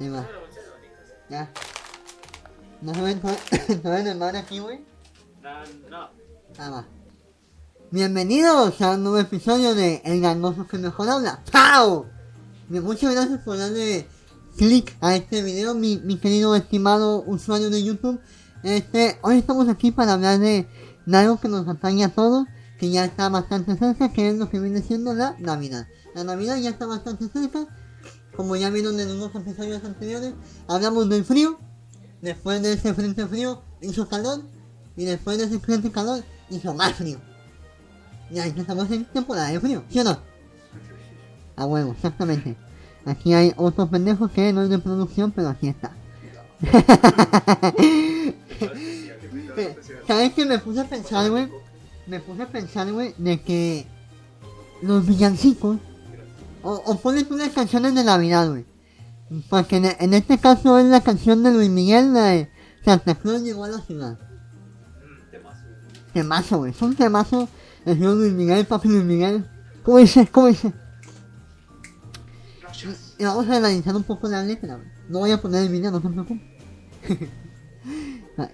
Ahí va. Ya. ¿No ven, no ven- el mar aquí, güey? No, no. Ah, va. Bienvenidos a un nuevo episodio de El Gangoso que mejor habla. ¡Chao! Muchas gracias por darle click a este video, mi, mi querido estimado usuario de YouTube. Este, hoy estamos aquí para hablar de, de algo que nos atañe a todos, que ya está bastante cerca, que es lo que viene siendo la Navidad. La Navidad ya está bastante cerca, como ya vieron en unos episodios anteriores, hablamos del frío, después de ese frente frío hizo calor, y después de ese frente calor hizo más frío. Y ahí estamos en temporada de frío, ¿sí o no? A huevo, exactamente. Aquí hay otros pendejos que no es de producción, pero aquí está. ¿Sabes qué me puse a pensar, güey? Me puse a pensar, güey, de que los villancicos, o, o pones unas canciones de Navidad, güey. Porque en, en este caso es la canción de Luis Miguel, la de Santa Claus llegó a la ciudad. Mm, temazo. Temazo, güey. Es un temazo. El señor Luis Miguel, papi Luis Miguel. ¿Cómo dice? ¿Cómo dice? Y vamos a analizar un poco la letra, güey. No voy a poner el video, no se preocupen.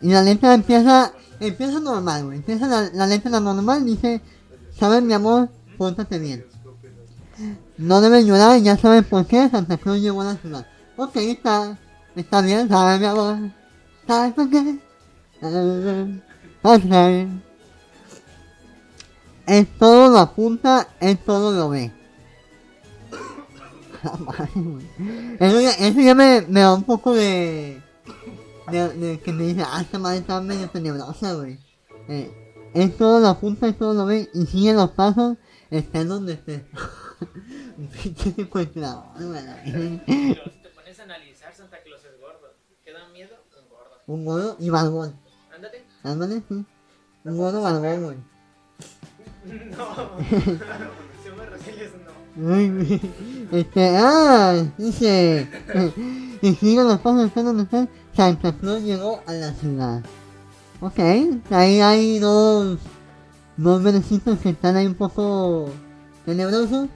y la letra empieza, empieza normal, güey. Empieza la, la letra normal, dice, sabes mi amor, pórtate bien. No debes llorar, ya sabes por qué, Santa Cruz llegó a la ciudad. Ok, está, está bien, sabes mi amor. ¿Sabes por qué? Ok. Es todo lo apunta, es todo lo ve. Güey. Eso ya, eso ya me, me da un poco de, de, que me dice, ah, esta madre está medio tenebrosa, güey. Eh, es todo lo apunta, es todo lo ve, y sigue los pasos, esté donde esté. Pero si te pones a analizar, Santa Claus es gordo. ¿Qué da miedo? Un gordo. Un gordo y barbón. Ándate. Ándale, sí. Un gordo barbón, güey. No. si me recibes, no. Ay. Este, ah, dice. Y sigue los pasos están donde están. Santa Claus llegó a la ciudad. Ok, ahí hay dos. Dos versitos que están ahí un poco tenebrosos.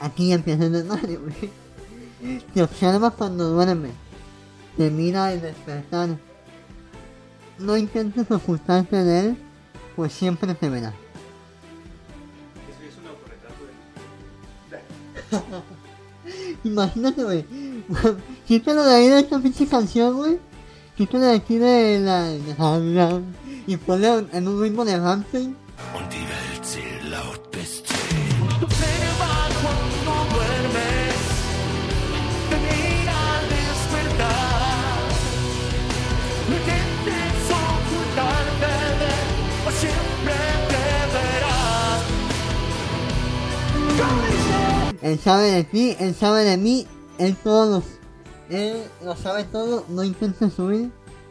Aquí empieza el desmadre, güey. Te observa cuando duerme. Te mira al despertar. No intentes ocultarte de él, pues siempre te verá. Eso es un autorretrato de... Imagínate, güey. Quítalo de ahí de esta pinche canción, güey. Quítalo de aquí de la. y ponle en un ritmo de Ramsey. Él sabe de ti, él sabe de mí, él todo lo, él lo sabe todo, no intentes huir.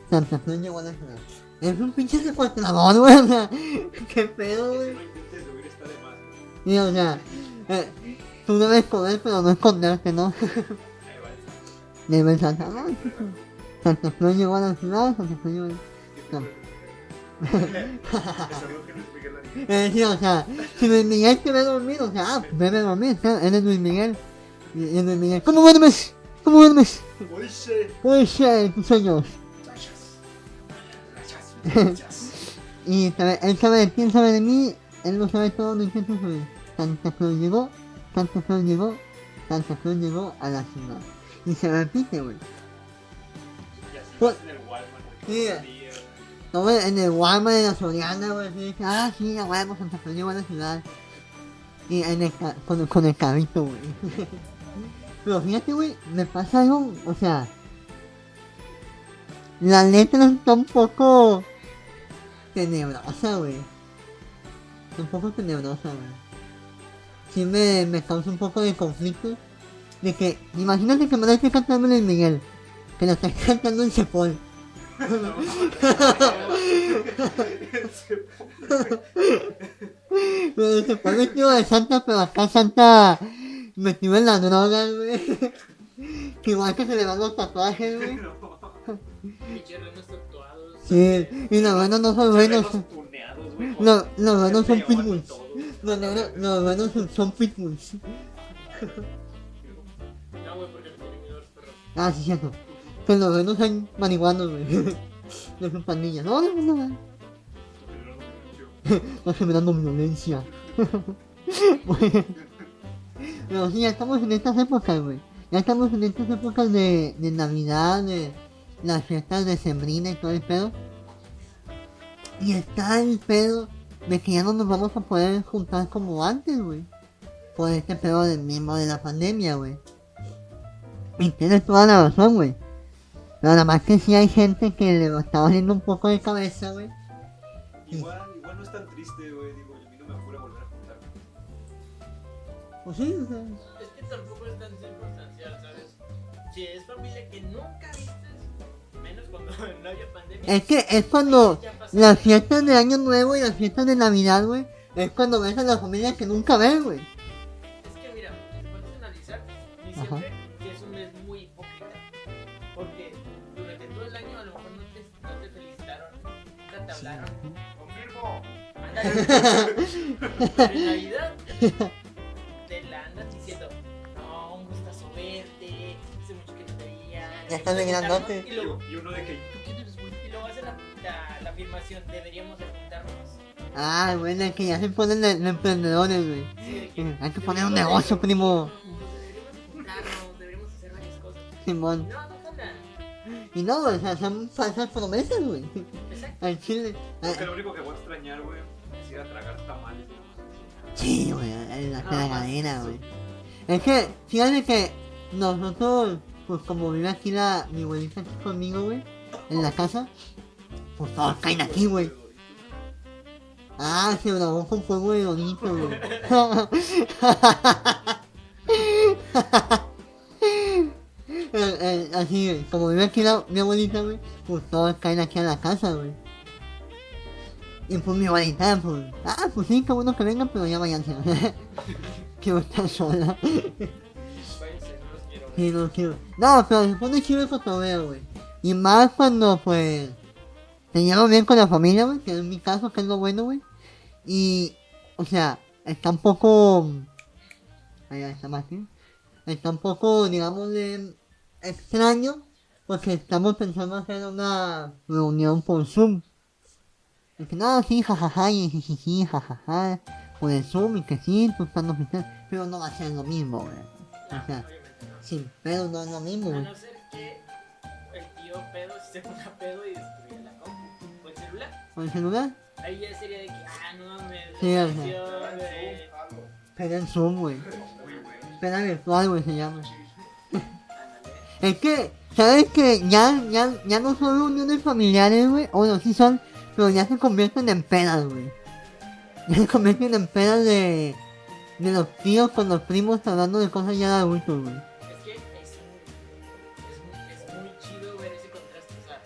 Santa Claus llegó a la ciudad. Es un pinche secuestrador, güey. O sea, qué pedo, güey. No. Y, o sea, eh, tú debes comer, pero no esconderte, ¿no? Debes Santa Claus. Santa Claus llegó a la ciudad, Santa Claus llegó a la No. Es decir, o sea, si Luis Miguel quiere dormir, o sea, ah, debe dormir, ¿sabes? él es Luis Miguel. Y, y Luis Miguel, ¿cómo duermes? ¿Cómo duermes? Oye, Uy, sí, tus sueños. Y sabe, él sabe él sabe de mí, él lo sabe todo, no huir. Santa Claus llegó, Santa Claus llegó, Santa Claus llegó a la ciudad. Y se repite, güey. y así vas en el Walmart, No, en el Walmart de la Soriana, güey, dice, ah, sí, a huevo, Santa Claus llegó a la ciudad. Y en el, con, el- con el carrito, güey. Pero fíjate, güey, me pasa algo, o sea, la letra está un poco tenebrosa, güey. Un poco tenebrosa, güey. Sí me, me causa un poco de conflicto. De que, imagínate que me lo esté cantando Luis Miguel. Que lo está cantando en Cepol. Pero se pone vestido de santa, pero acá santa metido en la droga, güey. Que igual que se le van los tatuajes, güey. Sí, y los buenos no son buenos. Güey, Los, buenos son pitbulls. todos. Los, negros- los buenos son, pitbulls. No, el consumidor Ah, sí, cierto. Que los no están marihuanos, güey. De sus pandillas. No, no, no, no. No generando violencia. Pero sí, ya estamos en estas épocas, güey. Ya estamos en estas épocas de, de Navidad, de las fiestas de Sembrina y todo el pedo. Y está el pedo de que ya no nos vamos a poder juntar como antes, güey. Por este pedo del mismo de la pandemia, güey. Y tienes toda la razón, güey. Nada más que sí hay gente que le está valiendo un poco de cabeza, güey. Igual, igual no es tan triste, güey. Digo, a mí no me apura volver a juntar. Pues sí, o sea. Es que tampoco es tan circunstancial, ¿sabes? Si es familia que nunca vistes, menos cuando no había pandemia. Es que es cuando las fiestas de Año Nuevo y las fiestas de Navidad, güey, es cuando ves a la familia que nunca ves, güey. Te hablaron. Confirmo. En Navidad te la andas diciendo, no, un gustazo verte, hace mucho que no te veía. Ya estás de grandote. Y luego, Y uno de que. ¿tú quién eres, güey? Y luego hacen la, la, la afirmación, deberíamos de juntarnos. Ah, bueno, es que ya se ponen de, de emprendedores, güey. Sí, Hay que poner un negocio, primo. Deberíamos juntarnos, deberíamos hacer varias cosas. Simón. No. Y no, o sea, son falsas promesas, güey. Exacto. Al chile. Creo que lo único que voy a extrañar, güey, es ir a tragar tamales. más. Sí, güey, en la tragadera, güey. Es que, fíjate que nosotros, pues como vive aquí la, mi abuelita aquí conmigo, güey, en la casa, pues todos caen aquí, güey. Ah, se grabó con fuego de bonito, güey. Así, como vive aquí la, mi abuelita, güey, pues todos caen aquí a la casa, güey. Y pues mi abuelita, pues, ah, pues sí, qué bueno que vengan, pero ya váyanse. Quiero estar sola. Sí, no quiero. No, pero se pone chido el güey. Y más cuando, pues, te llevo bien con la familia, güey, que es mi caso, que es lo bueno, güey. Y, o sea, está un poco... Ahí está Martín. Está un poco, digamos, de extraño, porque estamos pensando hacer una reunión por Zoom. Y que no, sí, jajaja, y jijiji, jajaja, por el Zoom, y que sí, tú estás oficial, pero no va a ser lo mismo, güey. No, O sea, obviamente no. sin pedo no es lo mismo, A güey. no ser que el tío pedo se ponga pedo y destruya la compu o el celular. ¿Con el celular? Ahí ya sería de que, ah, no mames, Sí, o sea. de- Pero en Zoom, güey. Peda virtual, güey, se llama. Es que, ¿sabes que Ya, ya, ya no son reuniones familiares, güey. O no, sí son, pero ya se convierten en pedas, güey. Ya se convierten en pedas de, de los tíos con los primos hablando de cosas ya de adultos, güey. Es que es, es, muy, es muy chido ver ese contraste. O sea,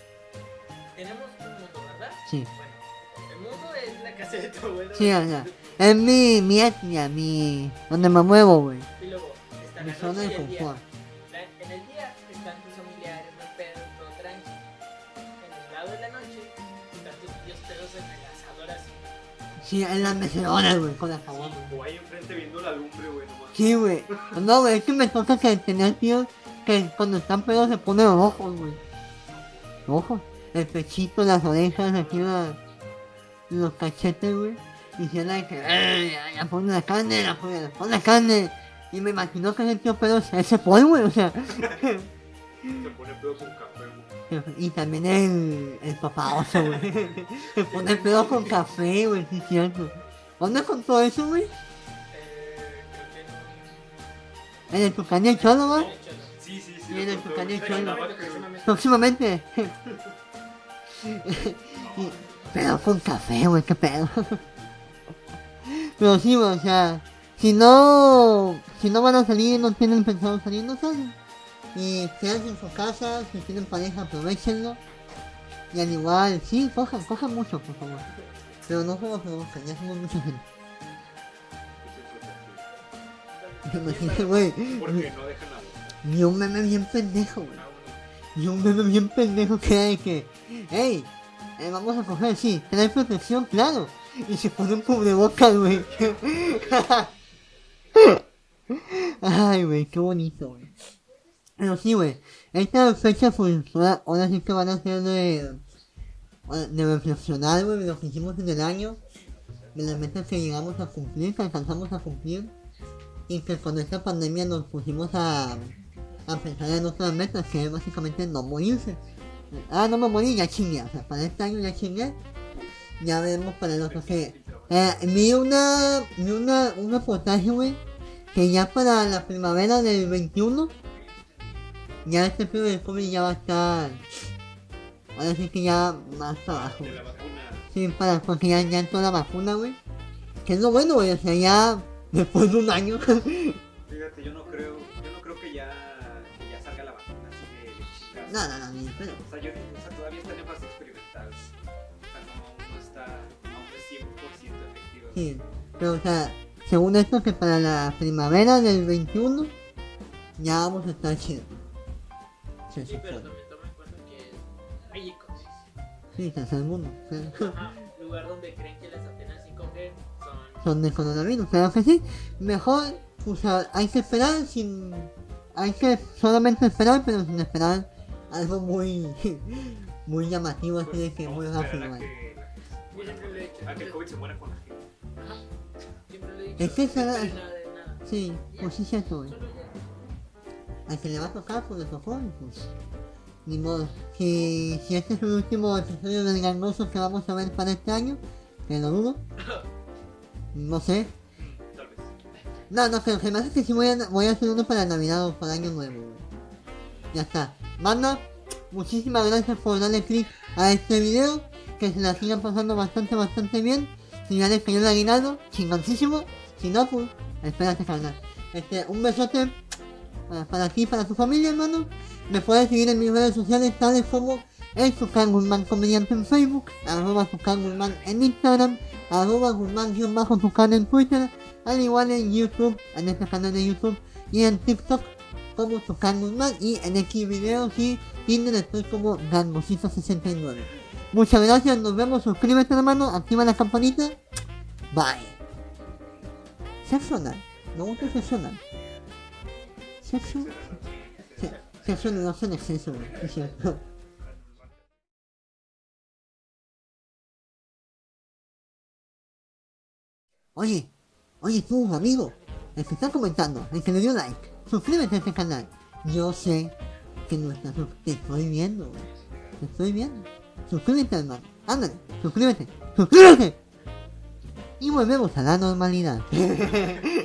tenemos un mundo, ¿verdad? Sí. Bueno, el mundo es la casa de tu abuelo. Sí, o sea, es mi, mi etnia, mi... donde me muevo, güey. Y luego está Mi zona de confort. Sí, en las mecedoras, güey, con la caguama. O ahí enfrente viendo la lumbre, güey, nomás. Sí, güey. No, güey, es que me toca que tener tíos que cuando están pedos se ponen ojos, güey. Ojos. El pechito, las orejas, aquí la- los cachetes, güey. Y se la que, "Eh, ya, ya pone la carne, la pone, la pone la carne. Y me imagino que ese tío pedo se se pone, güey, o sea. Se pone pedo con café, güey. Y también el, el papá oso, güey. Se pone pedo con café, güey, sí es cierto. ¿Dónde contó eso, güey? En el Tucán y el Cholo, no. Sí, sí, sí. Lo el Tucán y el güey. Cholo. Próximamente. Y- pero con café, güey, qué pedo. Pero sí, güey, o sea, si no, si no van a salir, no tienen pensado salir, no salen. Y quédense en su casa, si tienen pareja, aprovechenlo. Y al igual, sí, cojan, cojan mucho, por favor. Pero no solo produzcan, ya somos mucha gente. Imagínate, güey, Porque no dejan a vi un meme bien pendejo, güey. Ah. Y un meme bien pendejo que de que, hey, eh, vamos a coger, sí, trae protección, claro. Y se pone un cubrebocas, güey. Ay, güey, qué bonito, güey. Pero sí, güey. Estas fechas, pues, ahora, ahora sí que van a ser de, de reflexionar, güey, de lo que hicimos en el año, de las metas que llegamos a cumplir, que alcanzamos a cumplir, y que con esta pandemia nos pusimos a, a pensar en otras metas, que es básicamente no morirse. Ah, no me morí, ya chingué, o sea, para este año ya chingué, ya veremos para el otro que... Eh, vi una, vi una, un reportaje, güey, que ya para la primavera del 21 ya este pedo del COVID ya va a estar. Ahora sí que ya más abajo. De la vacuna. Sí, para porque ya, ya entró la vacuna, güey. Que es lo bueno, güey. O sea, ya después de un año. Fíjate, yo no creo, yo no creo que ya, que ya salga la vacuna así de, de chingazo. no, no, no, ni pero. O sea, yo, o sea, todavía está en fase experimental. O sea, no, no está, aún es 100% efectiva. Sí. Pero, o sea, según esto, que para la primavera del 21 ya vamos a estar chidos. Sí, pero también toma en cuenta que es México. Sí, tercer mundo. o sea, Ajá, lugar donde creen que las antenas 5G son. son de coronavirus, claro que sí. Mejor, o sea, hay que esperar sin... Hay que solamente esperar, pero sin esperar algo muy... muy llamativo, así de que muy Pues, a rápido. a que, la- Yo siempre lo he dicho. a que el COVID se muera con la gente. Ajá. Siempre lo he dicho. Es que no será- esperen nada de nada. Sí, pues sí es cierto, güey. Al que le va a tocar, tocó, y pues... Ni modo. Si, si este es el último episodio del gangoso que vamos a ver para este año, que lo dudo. No sé. Mm, Tal vez. No, no, pero se me hace que sí voy a, voy a hacer uno para Navidad o para Año Nuevo. Ya está. Banda, muchísimas gracias por darle click a este video. Que se la sigan pasando bastante, bastante bien. Si ya les cayó el aguinaldo, chingoncísimo. Si no, pues, espérate carnal. Este, un besote para, para ti para tu familia, hermano. Me puedes seguir en mis redes sociales, tales como el Sukan Guzmán Comediante en Facebook, arroba Sukan Guzmán en Instagram, arroba Guzmán-Sukan en Twitter, al igual en YouTube, en este canal de YouTube, y en TikTok como Sukan Guzmán, y en X videos y Tinder estoy como Gangosito69. Muchas gracias, nos vemos, suscríbete hermano, activa la campanita, bye. Sexo anal, me gusta sexo anal. Sexo, se- sexo no hace en exceso, güey, es cierto. Oye, oye tú, amigo, el que está comentando, el que le dio like, suscríbete a este canal. Yo sé que no estás, te estoy viendo, te estoy viendo. Suscríbete, hermano, ándale, suscríbete, suscríbete. Y volvemos a la normalidad.